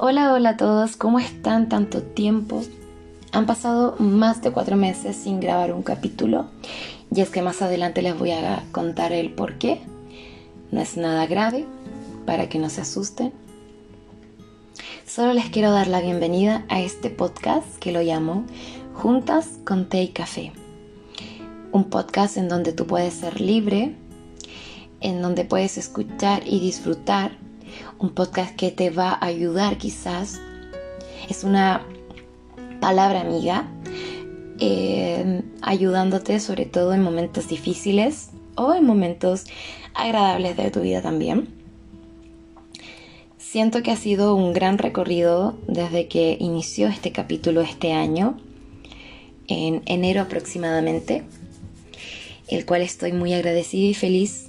Hola, hola a todos, ¿cómo están tanto tiempo? Han pasado más de cuatro meses sin grabar un capítulo y es que más adelante les voy a contar el por qué. No es nada grave, para que no se asusten. Solo les quiero dar la bienvenida a este podcast que lo llamo Juntas con Té y Café. Un podcast en donde tú puedes ser libre, en donde puedes escuchar y disfrutar un podcast que te va a ayudar quizás. Es una palabra amiga, eh, ayudándote sobre todo en momentos difíciles o en momentos agradables de tu vida también. Siento que ha sido un gran recorrido desde que inició este capítulo este año, en enero aproximadamente, el cual estoy muy agradecida y feliz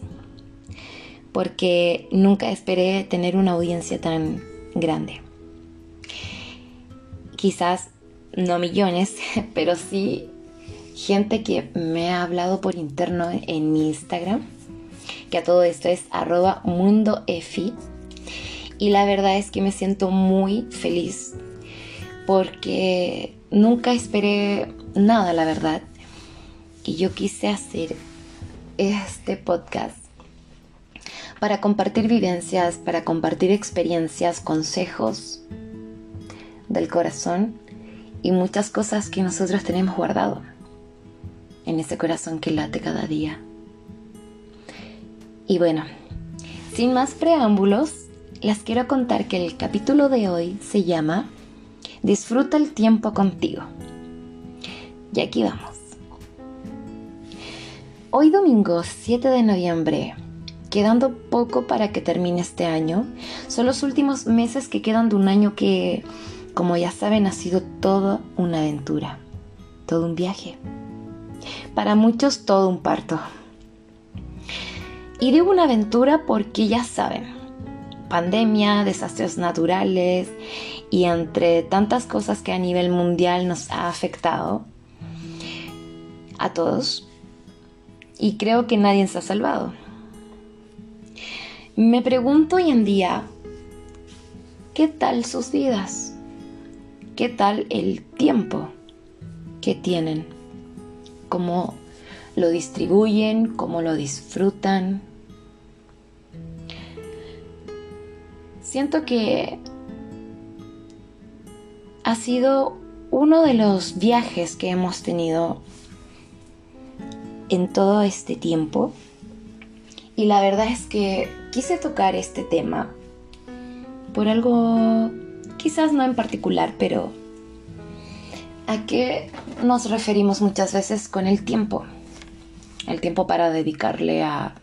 porque nunca esperé tener una audiencia tan grande. Quizás no millones, pero sí gente que me ha hablado por interno en mi Instagram, que a todo esto es arroba mundoefi. Y la verdad es que me siento muy feliz porque nunca esperé nada, la verdad. Y yo quise hacer este podcast para compartir vivencias, para compartir experiencias, consejos del corazón y muchas cosas que nosotros tenemos guardado en ese corazón que late cada día. Y bueno, sin más preámbulos, les quiero contar que el capítulo de hoy se llama Disfruta el tiempo contigo. Y aquí vamos. Hoy domingo 7 de noviembre quedando poco para que termine este año. Son los últimos meses que quedan de un año que, como ya saben, ha sido toda una aventura, todo un viaje. Para muchos todo un parto. Y digo una aventura porque ya saben, pandemia, desastres naturales y entre tantas cosas que a nivel mundial nos ha afectado a todos. Y creo que nadie se ha salvado. Me pregunto hoy en día, ¿qué tal sus vidas? ¿Qué tal el tiempo que tienen? ¿Cómo lo distribuyen? ¿Cómo lo disfrutan? Siento que ha sido uno de los viajes que hemos tenido en todo este tiempo y la verdad es que quise tocar este tema por algo quizás no en particular, pero a qué nos referimos muchas veces con el tiempo. El tiempo para dedicarle a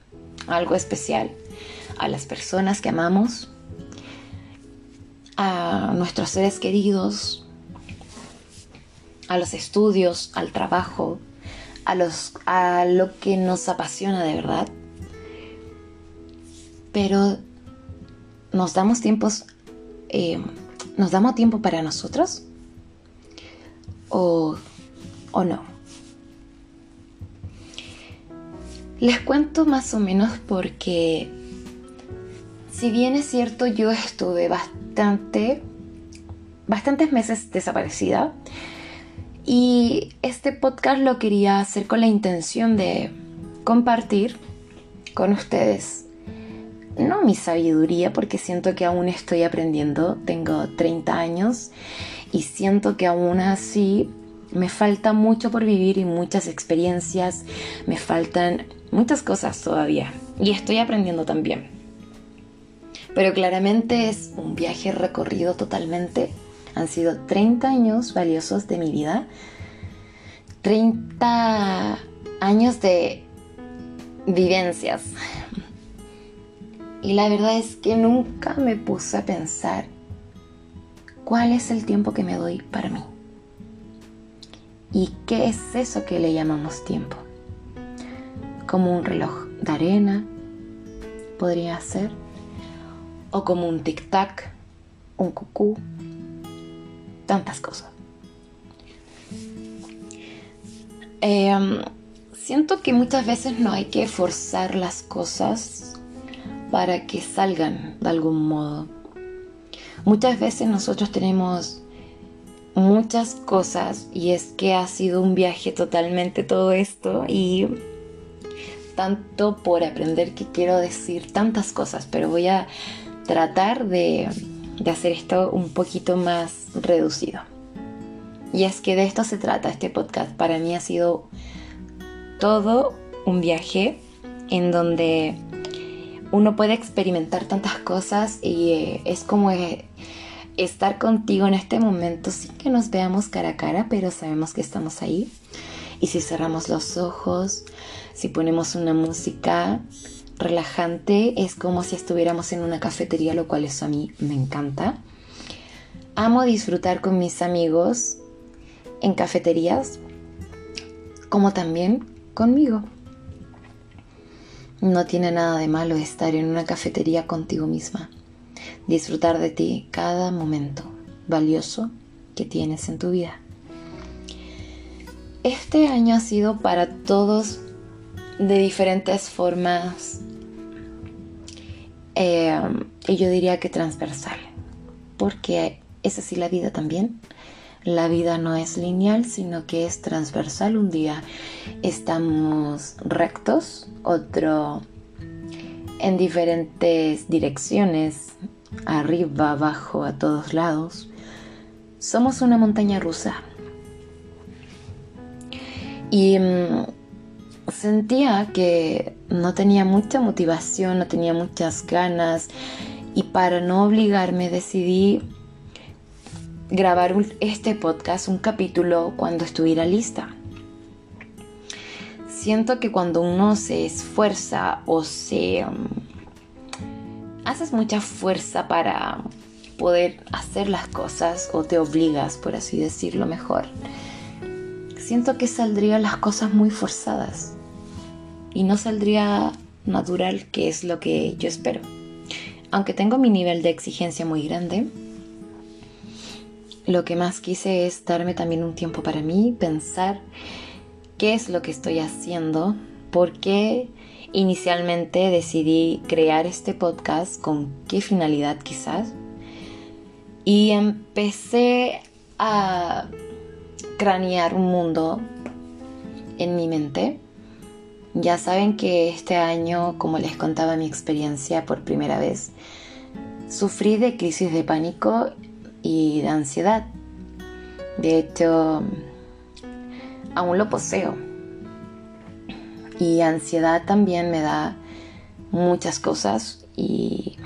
algo especial, a las personas que amamos, a nuestros seres queridos, a los estudios, al trabajo, a, los, a lo que nos apasiona de verdad pero nos damos tiempos, eh, nos damos tiempo para nosotros o, o no. Les cuento más o menos porque si bien es cierto yo estuve bastante, bastantes meses desaparecida y este podcast lo quería hacer con la intención de compartir con ustedes no mi sabiduría, porque siento que aún estoy aprendiendo, tengo 30 años y siento que aún así me falta mucho por vivir y muchas experiencias, me faltan muchas cosas todavía y estoy aprendiendo también. Pero claramente es un viaje recorrido totalmente. Han sido 30 años valiosos de mi vida. 30 años de vivencias, y la verdad es que nunca me puse a pensar cuál es el tiempo que me doy para mí. ¿Y qué es eso que le llamamos tiempo? Como un reloj de arena, podría ser, o como un tic-tac, un cucú, tantas cosas. Em, siento que muchas veces no hay que forzar las cosas para que salgan de algún modo. Muchas veces nosotros tenemos muchas cosas y es que ha sido un viaje totalmente todo esto y tanto por aprender que quiero decir tantas cosas, pero voy a tratar de, de hacer esto un poquito más reducido. Y es que de esto se trata este podcast. Para mí ha sido todo un viaje en donde uno puede experimentar tantas cosas y eh, es como eh, estar contigo en este momento sin que nos veamos cara a cara, pero sabemos que estamos ahí. Y si cerramos los ojos, si ponemos una música relajante, es como si estuviéramos en una cafetería, lo cual eso a mí me encanta. Amo disfrutar con mis amigos en cafeterías, como también conmigo. No tiene nada de malo estar en una cafetería contigo misma, disfrutar de ti cada momento valioso que tienes en tu vida. Este año ha sido para todos de diferentes formas eh, y yo diría que transversal, porque es así la vida también. La vida no es lineal, sino que es transversal. Un día estamos rectos, otro en diferentes direcciones, arriba, abajo, a todos lados. Somos una montaña rusa. Y mm, sentía que no tenía mucha motivación, no tenía muchas ganas y para no obligarme decidí grabar este podcast, un capítulo, cuando estuviera lista. Siento que cuando uno se esfuerza o se... Um, haces mucha fuerza para poder hacer las cosas o te obligas, por así decirlo mejor, siento que saldrían las cosas muy forzadas y no saldría natural, que es lo que yo espero. Aunque tengo mi nivel de exigencia muy grande, lo que más quise es darme también un tiempo para mí, pensar qué es lo que estoy haciendo, por qué inicialmente decidí crear este podcast, con qué finalidad quizás. Y empecé a cranear un mundo en mi mente. Ya saben que este año, como les contaba mi experiencia por primera vez, sufrí de crisis de pánico y de ansiedad. De hecho, aún lo poseo. Y ansiedad también me da muchas cosas y,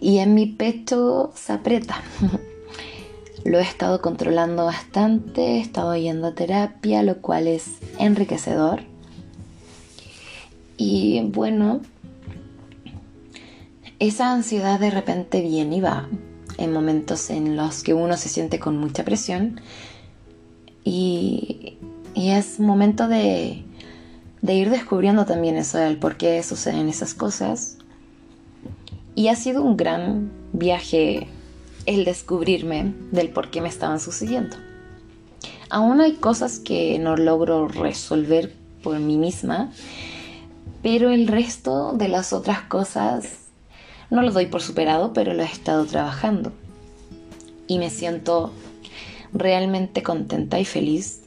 y en mi pecho se aprieta. lo he estado controlando bastante, he estado yendo a terapia, lo cual es enriquecedor. Y bueno, esa ansiedad de repente viene y va en momentos en los que uno se siente con mucha presión y, es momento de, de, ir descubriendo también eso del por qué suceden esas cosas. Y ha sido un gran viaje el descubrirme del por qué me estaban sucediendo. Aún hay cosas que no logro resolver por mí misma, pero el resto de las otras cosas no lo doy por superado, pero lo he estado trabajando. Y me siento realmente contenta y feliz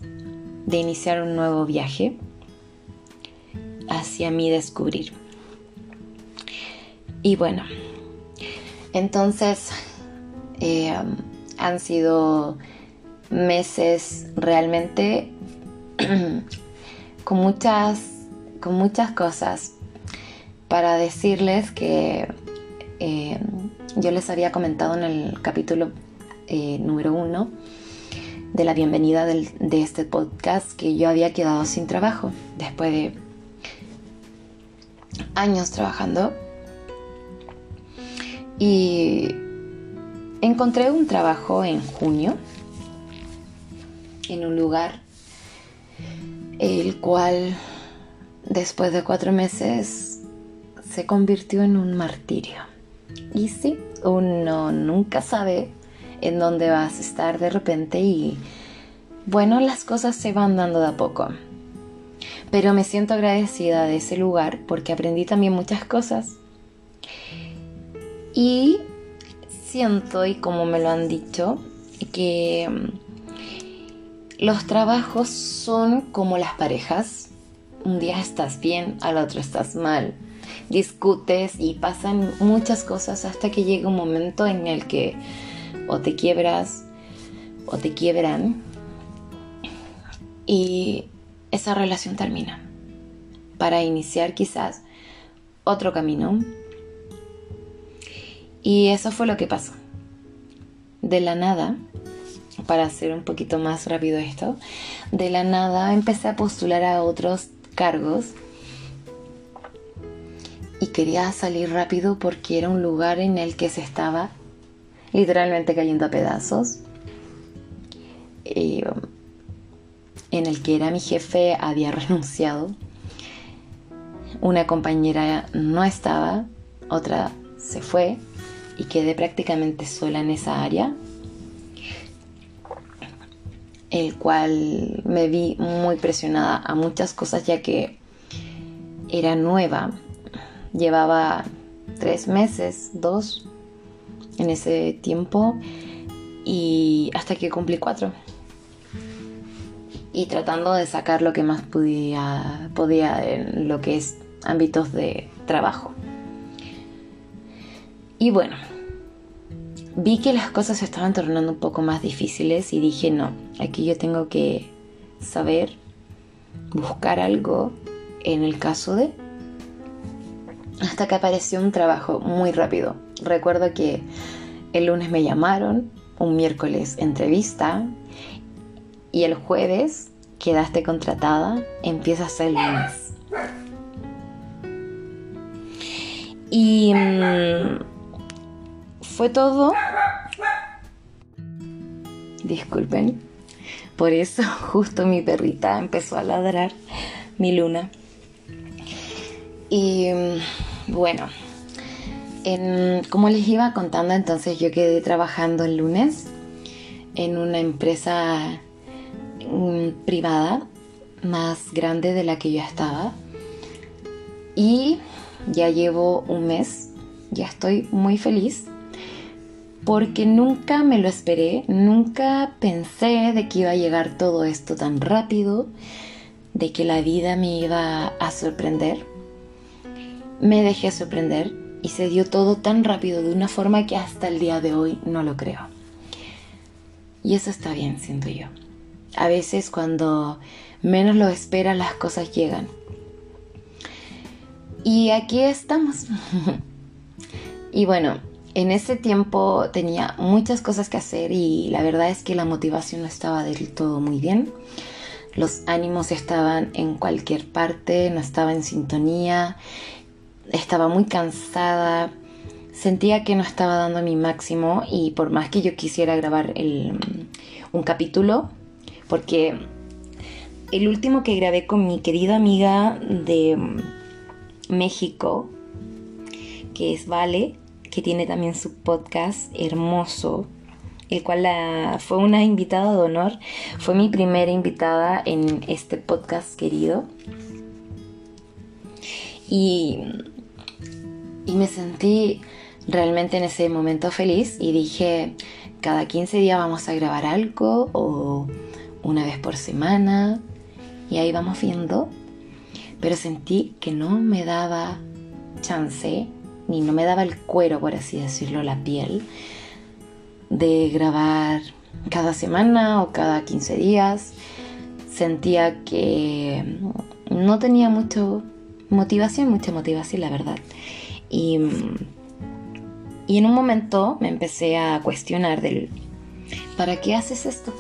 de iniciar un nuevo viaje hacia mi descubrir. Y bueno, entonces eh, han sido meses realmente con muchas, con muchas cosas para decirles que eh, yo les había comentado en el capítulo eh, número uno de la bienvenida de este podcast que yo había quedado sin trabajo después de años trabajando y encontré un trabajo en junio en un lugar el cual después de cuatro meses se convirtió en un martirio. Y sí, uno nunca sabe en dónde vas a estar de repente y bueno, las cosas se van dando de a poco. Pero me siento agradecida de ese lugar porque aprendí también muchas cosas. Y siento y como me lo han dicho, que mm, los trabajos son como las parejas. Un día estás bien, al otro estás mal. Discutes y pasan muchas cosas hasta que llega un momento en el que o te quiebras o te quiebran y esa relación termina para iniciar quizás otro camino. Y eso fue lo que pasó. De la nada, para hacer un poquito más rápido esto, de la nada empecé a postular a otros cargos y quería salir rápido porque era un lugar en el que se estaba literalmente cayendo a pedazos. Um, en el que era mi jefe había renunciado. Una compañera no estaba, otra se fue y quedé prácticamente sola en esa área, el cual me vi muy presionada a muchas cosas ya que era nueva, llevaba tres meses, dos en ese tiempo y hasta que cumplí cuatro y tratando de sacar lo que más podía, podía en lo que es ámbitos de trabajo. Y bueno, vi que las cosas se estaban tornando un poco más difíciles y dije, no, aquí yo tengo que saber buscar algo en el caso de... Hasta que apareció un trabajo muy rápido. Recuerdo que el lunes me llamaron, un miércoles entrevista y el jueves quedaste contratada, empiezas el lunes. Y mm, fue todo. Disculpen. Por eso justo mi perrita empezó a ladrar, mi luna. Y mm, bueno, como les iba contando, entonces yo quedé trabajando el lunes en una empresa mm, privada más grande de la que yo estaba. Y ya llevo un mes, ya estoy muy feliz porque nunca me lo esperé, nunca pensé de que iba a llegar todo esto tan rápido, de que la vida me iba a sorprender. Me dejé sorprender y se dio todo tan rápido de una forma que hasta el día de hoy no lo creo. Y eso está bien, siento yo. A veces cuando menos lo espera las cosas llegan. Y aquí estamos. y bueno, en ese tiempo tenía muchas cosas que hacer y la verdad es que la motivación no estaba del todo muy bien. Los ánimos estaban en cualquier parte, no estaba en sintonía, estaba muy cansada, sentía que no estaba dando mi máximo y por más que yo quisiera grabar un capítulo, porque el último que grabé con mi querida amiga de México, que es Vale, que tiene también su podcast hermoso, el cual fue una invitada de honor, fue mi primera invitada en este podcast querido. Y, y me sentí realmente en ese momento feliz y dije, cada 15 días vamos a grabar algo o una vez por semana y ahí vamos viendo. Pero sentí que no me daba chance ni no me daba el cuero, por así decirlo, la piel, de grabar cada semana o cada 15 días. Sentía que no tenía mucho motivación, mucha motivación, la verdad. Y, y en un momento me empecé a cuestionar del, ¿para qué haces esto?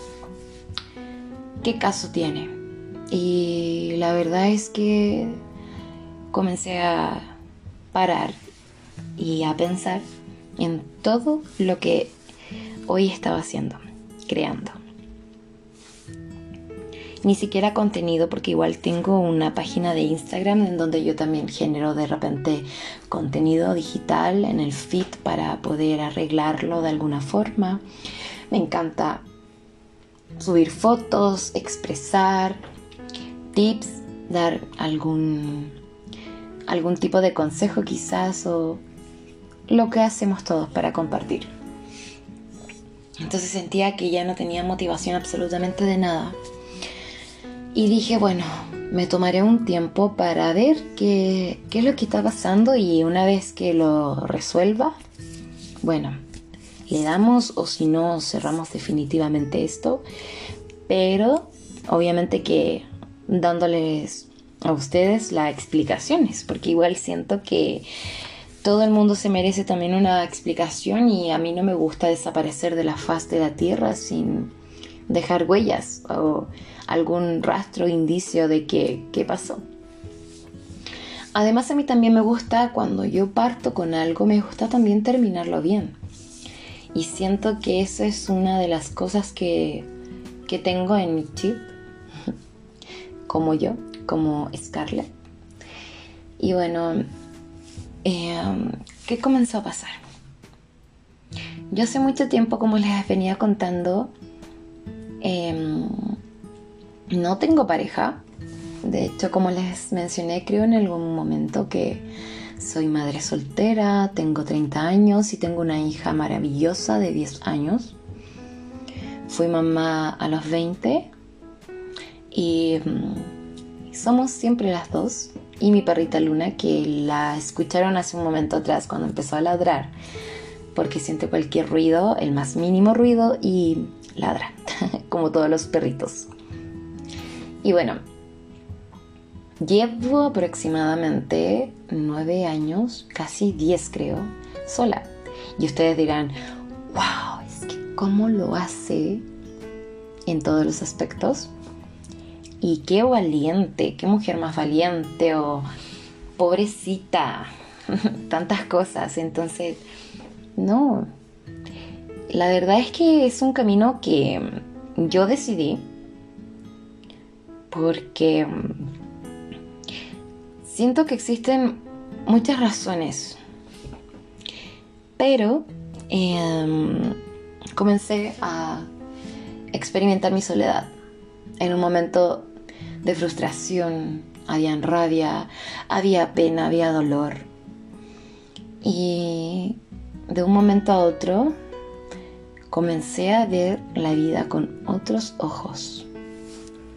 ¿Qué caso tiene? Y la verdad es que comencé a parar y a pensar en todo lo que hoy estaba haciendo, creando. Ni siquiera contenido porque igual tengo una página de Instagram en donde yo también genero de repente contenido digital en el feed para poder arreglarlo de alguna forma. Me encanta subir fotos, expresar tips, dar algún algún tipo de consejo quizás o lo que hacemos todos para compartir. Entonces sentía que ya no tenía motivación absolutamente de nada. Y dije, bueno, me tomaré un tiempo para ver qué, qué es lo que está pasando y una vez que lo resuelva, bueno, le damos o si no cerramos definitivamente esto. Pero obviamente que dándoles a ustedes las explicaciones, porque igual siento que todo el mundo se merece también una explicación y a mí no me gusta desaparecer de la faz de la tierra sin dejar huellas o algún rastro, indicio de que, qué pasó. Además a mí también me gusta cuando yo parto con algo, me gusta también terminarlo bien. Y siento que eso es una de las cosas que, que tengo en mi chip, como yo, como Scarlett. Y bueno, Em, ¿qué comenzó a pasar? Yo hace mucho tiempo, como les venía contando, em, no tengo pareja. De hecho, como les mencioné, creo en algún momento que soy madre soltera, tengo 30 años y tengo una hija maravillosa de 10 años. Fui mamá a los 20 y em, somos siempre las dos y mi perrita Luna que la escucharon hace un momento atrás cuando empezó a ladrar porque siente cualquier ruido, el más mínimo ruido y ladra, como todos los perritos. Y bueno, llevo aproximadamente nueve años, casi diez creo, sola. Y ustedes dirán, wow, es que cómo lo hace en todos los aspectos. Y qué valiente, qué mujer más valiente o pobrecita, tantas cosas. Entonces, no, la verdad es que es un camino que yo decidí porque siento que existen muchas razones, pero em, comencé a experimentar mi soledad. En un momento de frustración, había rabia, había pena, había dolor. Y de un momento a otro comencé a ver la vida con otros ojos.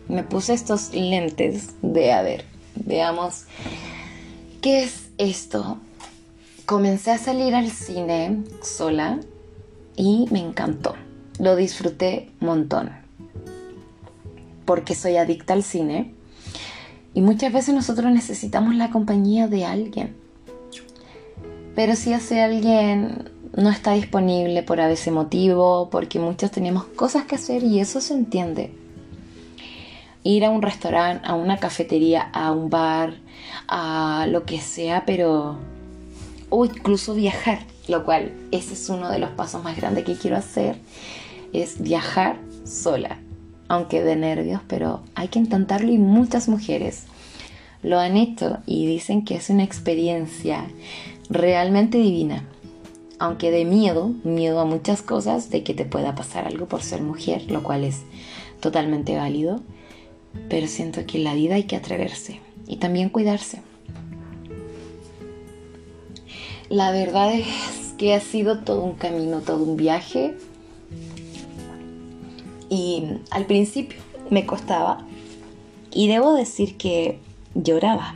Me puse estos lentes de, a ver, veamos, ¿qué es esto? Comencé a salir al cine sola y me encantó. Lo disfruté montón porque soy adicta al cine. Y muchas veces nosotros necesitamos la compañía de alguien. Pero si ese alguien no está disponible por a veces motivo, porque muchos tenemos cosas que hacer y eso se entiende. Ir a un restaurante, a una cafetería, a un bar, a lo que sea, pero... O incluso viajar, lo cual ese es uno de los pasos más grandes que quiero hacer, es viajar sola aunque de nervios, pero hay que intentarlo y muchas mujeres lo han hecho y dicen que es una experiencia realmente divina. Aunque de miedo, miedo a muchas cosas, de que te pueda pasar algo por ser mujer, lo cual es totalmente válido, pero siento que en la vida hay que atreverse y también cuidarse. La verdad es que ha sido todo un camino, todo un viaje y al principio me costaba. Y debo decir que lloraba.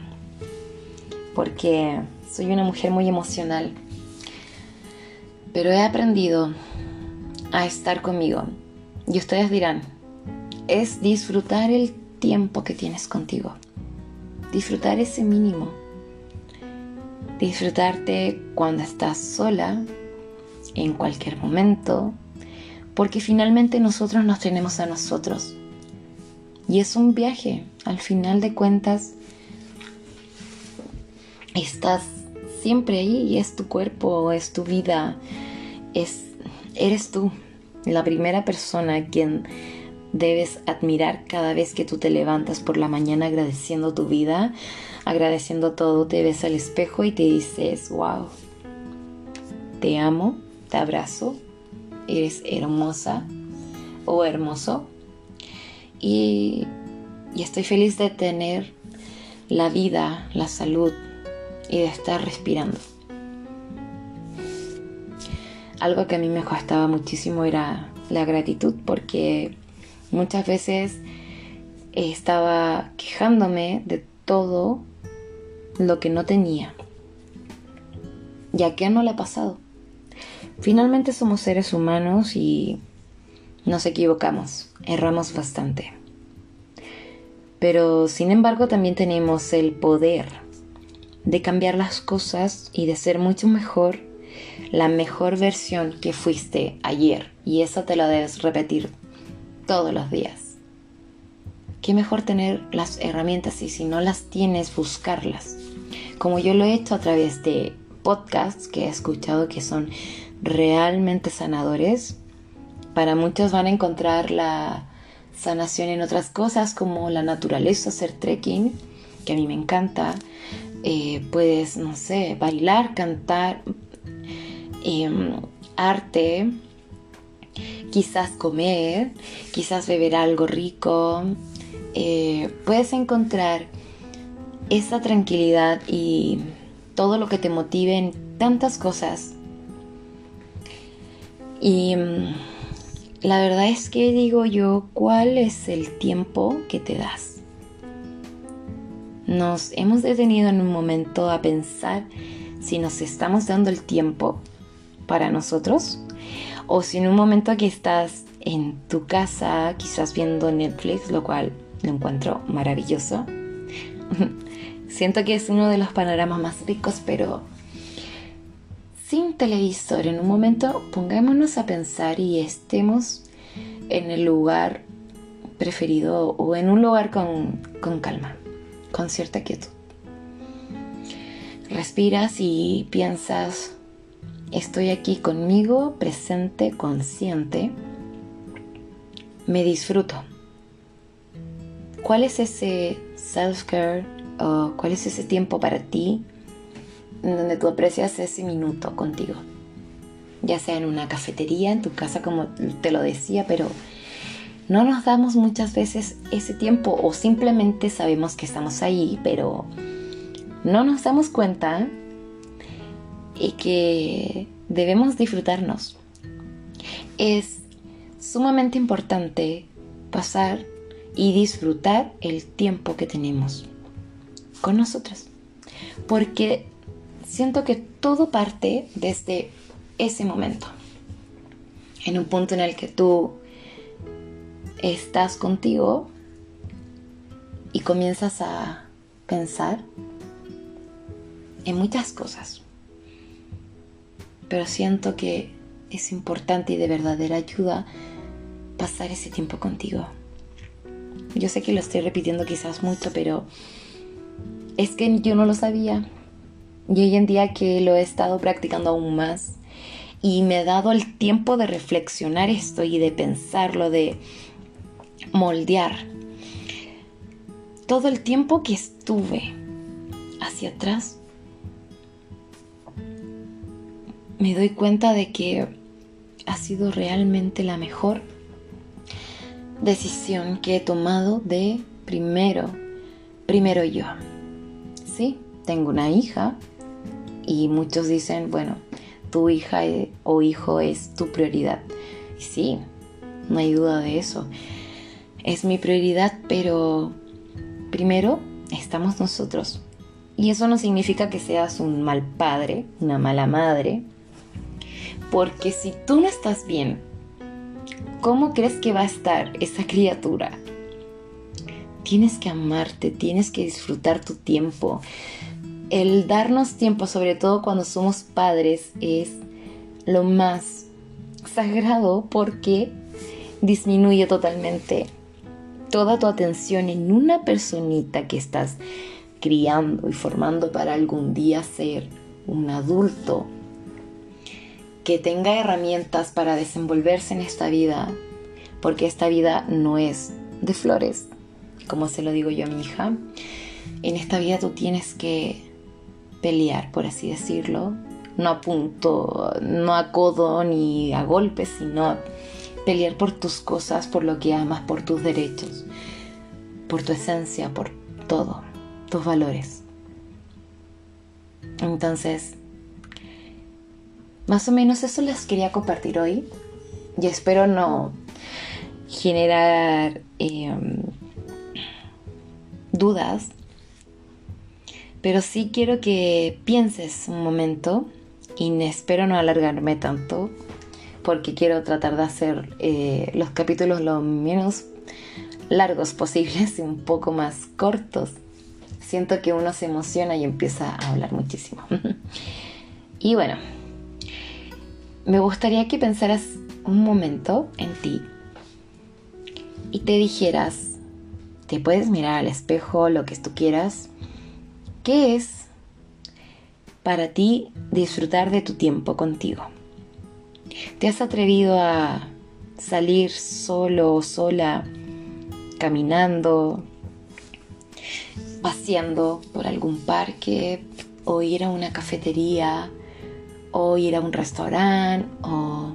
Porque soy una mujer muy emocional. Pero he aprendido a estar conmigo. Y ustedes dirán, es disfrutar el tiempo que tienes contigo. Disfrutar ese mínimo. Disfrutarte cuando estás sola, en cualquier momento, porque finalmente nosotros nos tenemos a nosotros. Y es un viaje, al final de cuentas, estás siempre ahí y es tu cuerpo, es tu vida, es, eres tú, la primera persona a quien debes admirar cada vez que tú te levantas por la mañana agradeciendo tu vida, agradeciendo todo, te ves al espejo y te dices, wow, te amo, te abrazo, eres hermosa o hermoso. Y, estoy feliz de tener la vida, la salud y de estar respirando. Algo que a mí me costaba muchísimo era la gratitud porque muchas veces estaba quejándome de todo lo que no tenía. ¿Y a qué no le ha pasado? Finalmente somos seres humanos y nos equivocamos, erramos bastante. Pero sin embargo también tenemos el poder de cambiar las cosas y de ser mucho mejor, la mejor versión que fuiste ayer. Y eso te lo debes repetir todos los días. Qué mejor tener las herramientas y si no las tienes, buscarlas. Como yo lo he hecho a través de podcasts que he escuchado que son realmente sanadores. Para muchos van a encontrar la sanación en otras cosas como la naturaleza, hacer trekking, que a mí me encanta. Eh, puedes, no sé, bailar, cantar, em, arte, quizás comer, quizás beber algo rico. Eh, puedes encontrar esa tranquilidad y todo lo que te motive en tantas cosas. Y mm, la verdad es que digo yo, ¿cuál es el tiempo que te das? Nos hemos detenido en un momento a pensar si nos estamos dando el tiempo para nosotros o si en un momento que estás en tu casa quizás viendo Netflix, lo cual lo encuentro maravilloso. Siento que es uno de los panoramas más ricos, pero sin televisor en un momento pongámonos a pensar y estemos en el lugar preferido o en un lugar con, con calma, con cierta quietud. Respiras y piensas, estoy aquí conmigo, presente, consciente, me disfruto. ¿Cuál es ese self-care o cuál es ese tiempo para ti donde tú aprecias ese minuto contigo? Ya sea en una cafetería, en tu casa, como te lo decía, pero no nos damos muchas veces ese tiempo o simplemente sabemos que estamos ahí, pero no nos damos cuenta y que debemos disfrutarnos. Es sumamente importante pasar y disfrutar el tiempo que tenemos con nosotros. Porque siento que todo parte desde ese momento. En un punto en el que tú estás contigo y comienzas a pensar en muchas cosas pero siento que es importante y de verdadera ayuda pasar ese tiempo contigo. Yo sé que lo estoy repitiendo quizás mucho, pero es que yo no lo sabía. Y hoy en día que lo he estado practicando aún más y me he dado el tiempo de reflexionar esto y de pensarlo, de moldear. Todo el tiempo que estuve hacia atrás me doy cuenta de que ha sido realmente la mejor decisión que he tomado de primero, primero yo. Sí, tengo una hija y muchos dicen, bueno, tu hija e, o hijo es tu prioridad. Y sí, no hay duda de eso. Es mi prioridad, pero primero estamos nosotros. Y eso no significa que seas un mal padre, una mala madre, porque si tú no estás bien, ¿cómo crees que va a estar esa criatura? Tienes que amarte, tienes que disfrutar tu tiempo. El darnos tiempo, sobre todo cuando somos padres, es lo más sagrado porque disminuye totalmente toda tu atención en una personita que estás criando y formando para algún día ser un adulto que tenga herramientas para desenvolverse en esta vida, porque esta vida no es de flores, como se lo digo yo a mi hija. En esta vida tú tienes que pelear, por así decirlo, no a punto, no a codo ni a golpes, sino pelear por tus cosas, por lo que amas, por tus derechos, por tu esencia, por todo, tus valores. Entonces, más o menos eso les quería compartir hoy. y espero no generar em, dudas, pero sí quiero que pienses un momento y espero no alargarme tanto porque quiero tratar de hacer eh, los capítulos lo menos largos posibles y un poco más cortos. Siento que uno se emociona y empieza a hablar muchísimo. y bueno, me gustaría que pensaras un momento en ti y te dijeras, te puedes mirar al espejo, lo que tú quieras, ¿qué es para ti disfrutar de tu tiempo contigo? ¿Te has atrevido a salir solo o sola, caminando, paseando por algún parque o ir a una cafetería o ir a un restaurante o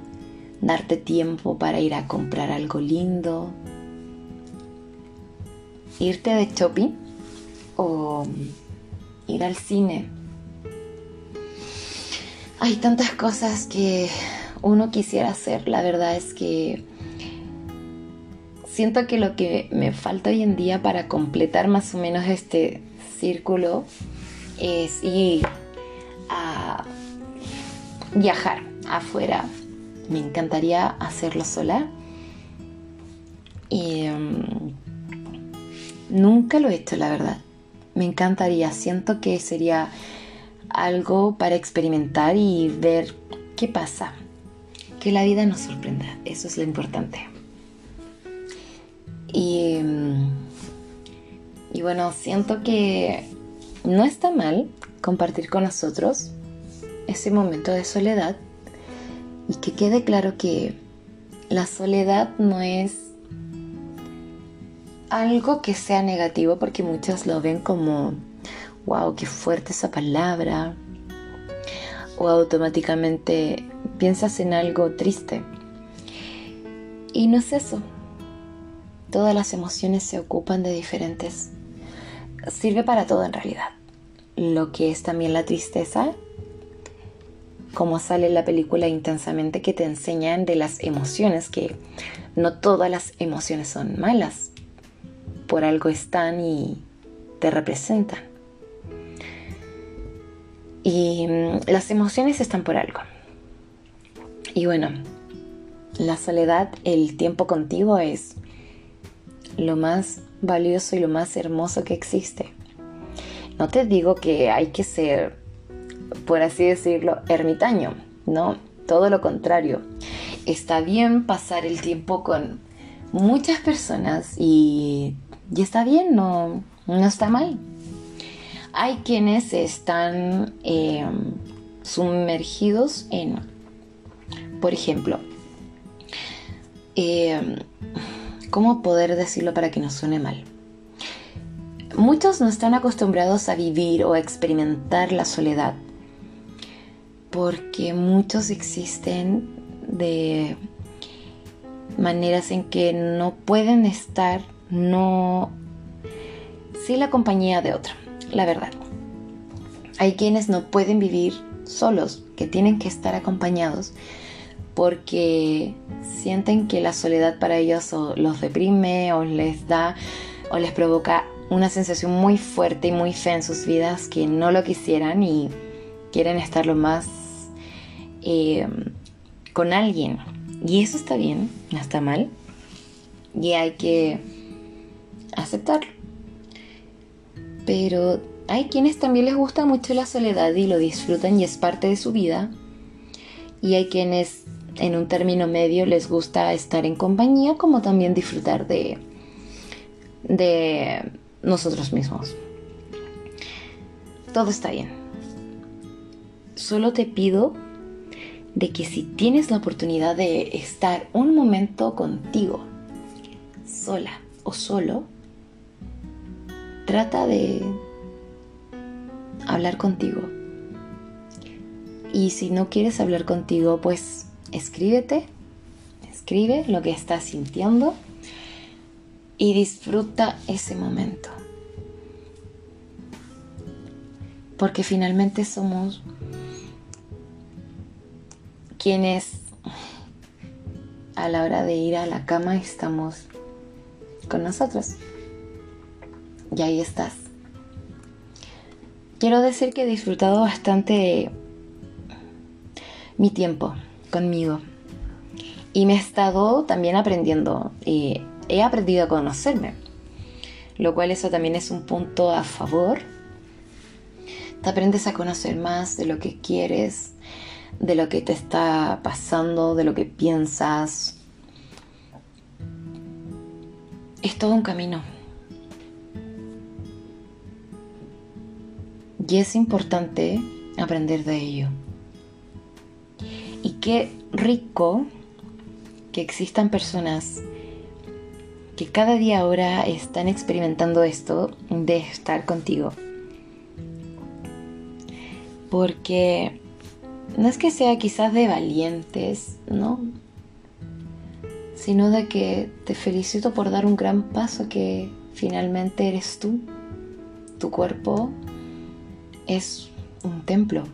darte tiempo para ir a comprar algo lindo, irte de shopping o ir al cine. Hay tantas cosas que uno quisiera hacer. La verdad es que siento que lo que me falta hoy en día para completar más o menos este círculo es ir a viajar afuera. Me encantaría hacerlo sola. Y em, nunca lo he hecho, la verdad. Me encantaría. Siento que sería algo para experimentar y ver qué pasa que la vida nos sorprenda. Eso es lo importante. Y, y bueno, siento que no está mal compartir con nosotros ese momento de soledad y que quede claro que la soledad no es algo que sea negativo porque muchos lo ven como, wow, qué fuerte esa palabra, o automáticamente piensas en algo triste. Y no es eso. Todas las emociones se ocupan de diferentes. Sirve para todo en realidad. Lo que es también la tristeza, como sale en la película intensamente que te enseñan de las emociones, que no todas las emociones son malas. Por algo están y te representan. Y mm, las emociones están por algo. Y bueno, la soledad, el tiempo contigo es lo más valioso y lo más hermoso que existe. No te digo que hay que ser, por así decirlo, ermitaño, no, todo lo contrario. Está bien pasar el tiempo con muchas personas y, está bien, no, no está mal. Hay quienes están eh, sumergidos en por ejemplo, eh, ¿cómo poder decirlo para que no suene mal? Muchos no están acostumbrados a vivir o a experimentar la soledad porque muchos existen de maneras en que no pueden estar no sin la compañía de otro, la verdad. Hay quienes no pueden vivir solos, que tienen que estar acompañados porque sienten que la soledad para ellos los deprime o les da o les provoca una sensación muy fuerte y muy fea en sus vidas que no lo quisieran y quieren estar lo más eh, con alguien. Y eso está bien, no está mal. Y hay que aceptarlo. Pero hay quienes también les gusta mucho la soledad y lo disfrutan y es parte de su vida. Y hay quienes en un término medio les gusta estar en compañía como también disfrutar de, de nosotros mismos. Todo está bien. Solo te pido de que si tienes la oportunidad de estar un momento contigo, sola o solo, trata de hablar contigo. Y si no quieres hablar contigo, pues escríbete, escribe lo que estás sintiendo y disfruta ese momento. Porque finalmente somos quienes a la hora de ir a la cama estamos con nosotros. Y ahí estás. Quiero decir que he disfrutado bastante mi tiempo conmigo. Y me he estado también aprendiendo. He aprendido a conocerme. Lo cual eso también es un punto a favor. Te aprendes a conocer más de lo que quieres, de lo que te está pasando, de lo que piensas. Es todo un camino. Y es importante aprender de ello. Y qué rico que existan personas que cada día ahora están experimentando esto de estar contigo. Porque no es que sea quizás de valientes, ¿no? Sino de que te felicito por dar un gran paso que finalmente eres tú. Tu cuerpo es un templo.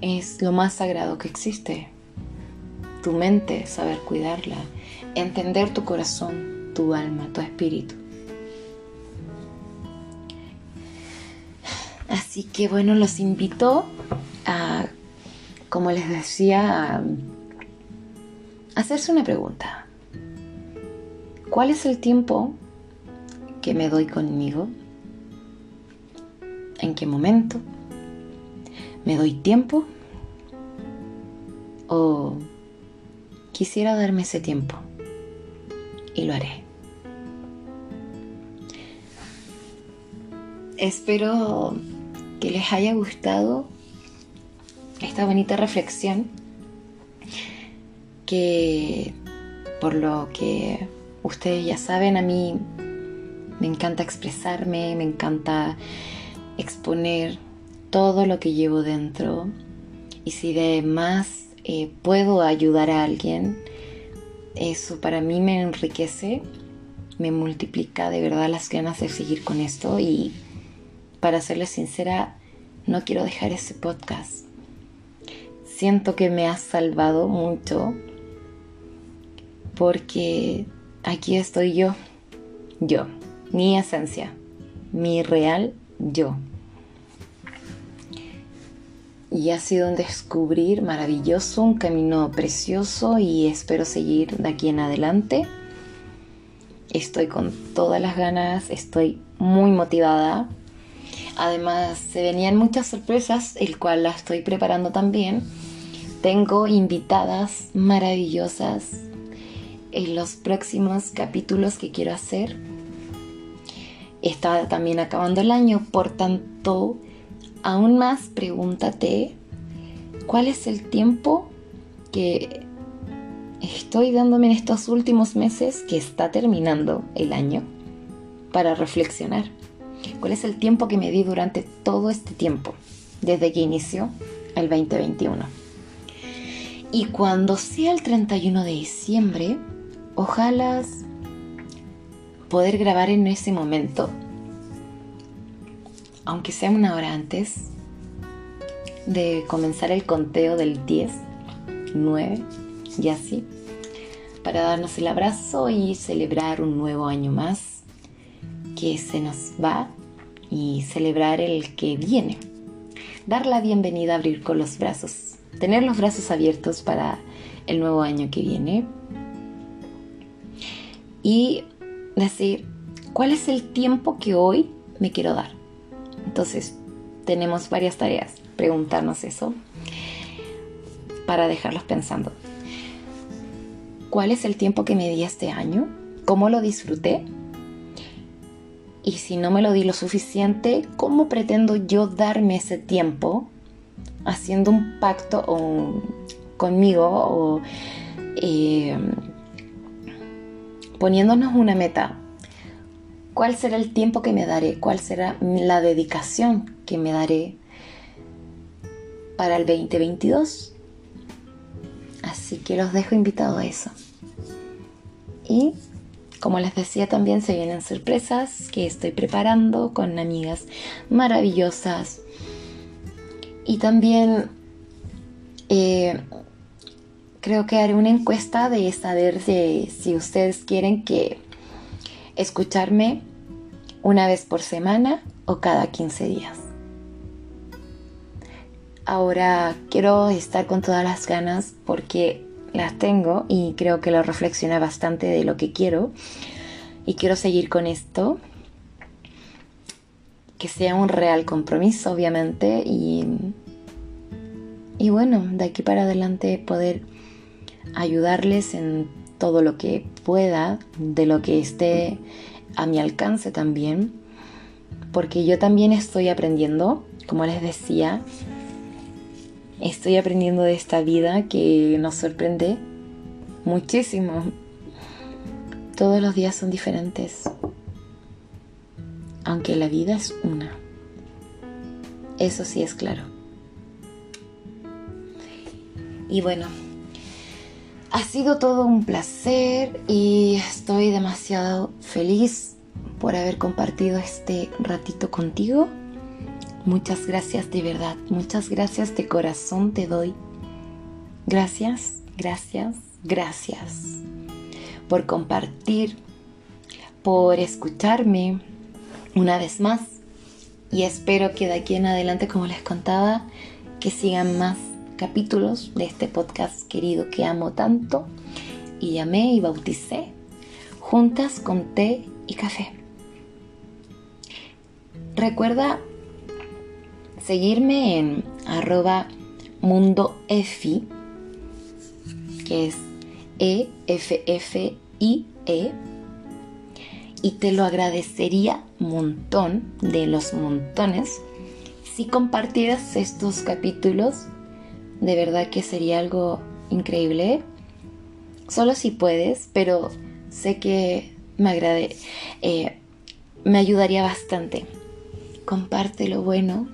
Es lo más sagrado que existe. Tu mente, saber cuidarla. Entender tu corazón, tu alma, tu espíritu. Así que bueno, los invito a, como les decía, a hacerse una pregunta. ¿Cuál es el tiempo que me doy conmigo? ¿En qué momento? ¿Me doy tiempo? ¿O quisiera darme ese tiempo? Y lo haré. Espero que les haya gustado esta bonita reflexión que por lo que ustedes ya saben a mí me encanta expresarme, me encanta exponer todo lo que llevo dentro y si de más eh, puedo ayudar a alguien, eso para mí me enriquece, me multiplica de verdad las ganas de seguir con esto y para serles sincera, no quiero dejar ese podcast. Siento que me ha salvado mucho porque aquí estoy yo, yo, mi esencia, mi real yo. Y ha sido un descubrir maravilloso, un camino precioso y espero seguir de aquí en adelante. Estoy con todas las ganas, estoy muy motivada Además, se venían muchas sorpresas, el cual la estoy preparando también. Tengo invitadas maravillosas en los próximos capítulos que quiero hacer. Está también acabando el año, por tanto, aún más pregúntate cuál es el tiempo que estoy dándome en estos últimos meses que está terminando el año para reflexionar. ¿Cuál es el tiempo que me di durante todo este tiempo, desde que inició el 2021? Y cuando sea el 31 de diciembre, ojalá poder grabar en ese momento, aunque sea una hora antes de comenzar el conteo del 10, 9 y así, para darnos el abrazo y celebrar un nuevo año más que se nos va y celebrar el que viene. Dar la bienvenida, abrir con los brazos, tener los brazos abiertos para el nuevo año que viene y decir, ¿cuál es el tiempo que hoy me quiero dar? Entonces, tenemos varias tareas, preguntarnos eso para dejarlos pensando. ¿Cuál es el tiempo que me di este año? ¿Cómo lo disfruté? Y si no me lo di lo suficiente, ¿cómo pretendo yo darme ese tiempo haciendo un pacto conmigo o eh, poniéndonos una meta? ¿Cuál será el tiempo que me daré? ¿Cuál será la dedicación que me daré para el 2022? Así que los dejo invitados a eso. Y como les decía, también se vienen sorpresas que estoy preparando con amigas maravillosas. Y también eh, creo que haré una encuesta de saber si ustedes quieren que escucharme una vez por semana o cada 15 días. Ahora quiero estar con todas las ganas porque las tengo y creo que lo reflexiona bastante de lo que quiero y quiero seguir con esto que sea un real compromiso obviamente y y bueno de aquí para adelante poder ayudarles en todo lo que pueda de lo que esté a mi alcance también porque yo también estoy aprendiendo como les decía estoy aprendiendo de esta vida que nos sorprende muchísimo. Todos los días son diferentes, aunque la vida es una. Eso sí es claro. Y bueno, ha sido todo un placer y estoy demasiado feliz por haber compartido este ratito contigo. Muchas gracias de verdad, muchas gracias de corazón te doy. Gracias, gracias, gracias por compartir, por escucharme una vez más y espero que de aquí en adelante, como les contaba, que sigan más capítulos de este podcast querido que amo tanto y llamé y bauticé juntas con té y café. Recuerda seguirme en arroba mundoefi, que es E-F-F-I-E, y te lo agradecería montón de los montones si compartieras estos capítulos. De verdad que sería algo increíble. Solo si puedes, pero sé que me agrade, eh, me ayudaría bastante. Comparte lo bueno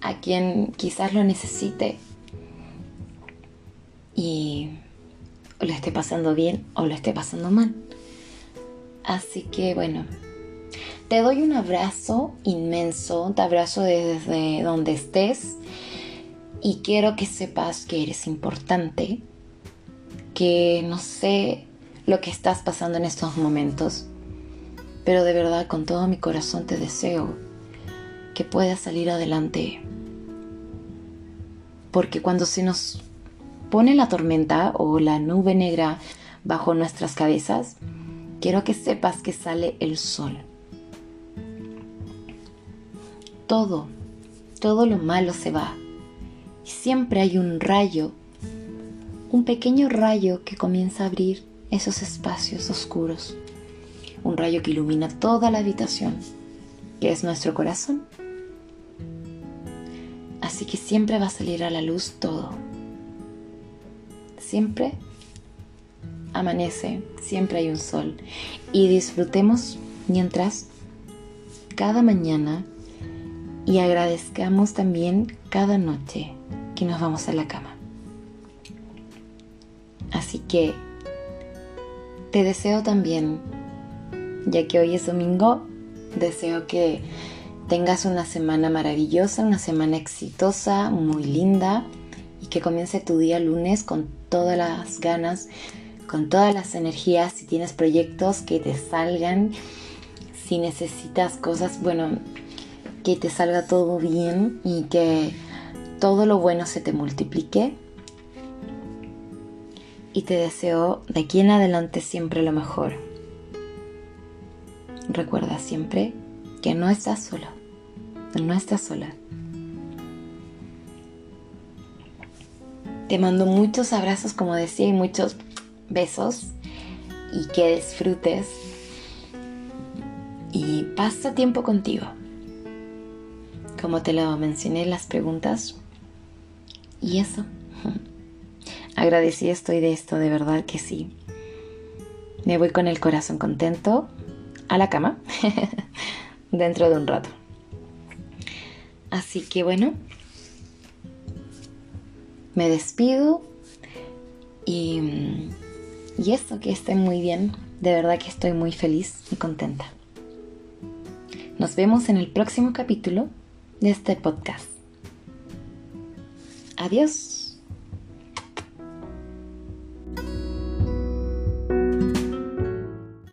a quien quizás lo necesite y lo esté pasando bien o lo esté pasando mal. Así que bueno, te doy un abrazo inmenso, te abrazo desde donde estés y quiero que sepas que eres importante, que no sé lo que estás pasando en estos momentos, pero de verdad con todo mi corazón te deseo que puedas salir adelante porque cuando se nos pone la tormenta o la nube negra bajo nuestras cabezas, quiero que sepas que sale el sol. Todo, todo lo malo se va. Y siempre hay un rayo, un pequeño rayo que comienza a abrir esos espacios oscuros. Un rayo que ilumina toda la habitación, que es nuestro corazón. Así que siempre va a salir a la luz todo. Siempre amanece, siempre hay un sol. Y disfrutemos mientras cada mañana y agradezcamos también cada noche que nos vamos a la cama. Así que te deseo también, ya que hoy es domingo, deseo que tengas una semana maravillosa, una semana exitosa, muy linda y que comience tu día lunes con todas las ganas, con todas las energías. Si tienes proyectos que te salgan, si necesitas cosas, bueno, que te salga todo bien y que todo lo bueno se te multiplique. Y te deseo de aquí en adelante siempre lo mejor. Recuerda siempre que no estás solo no estás sola. Te mando muchos abrazos, como decía, y muchos besos. Y que disfrutes. Y pasa tiempo contigo. Como te lo mencioné en las preguntas. Y eso. Agradecida estoy de esto, de verdad que sí. Me voy con el corazón contento a la cama dentro de un rato. Así que bueno, me despido y, y eso, que estén muy bien. De verdad que estoy muy feliz y contenta. Nos vemos en el próximo capítulo de este podcast. Adiós.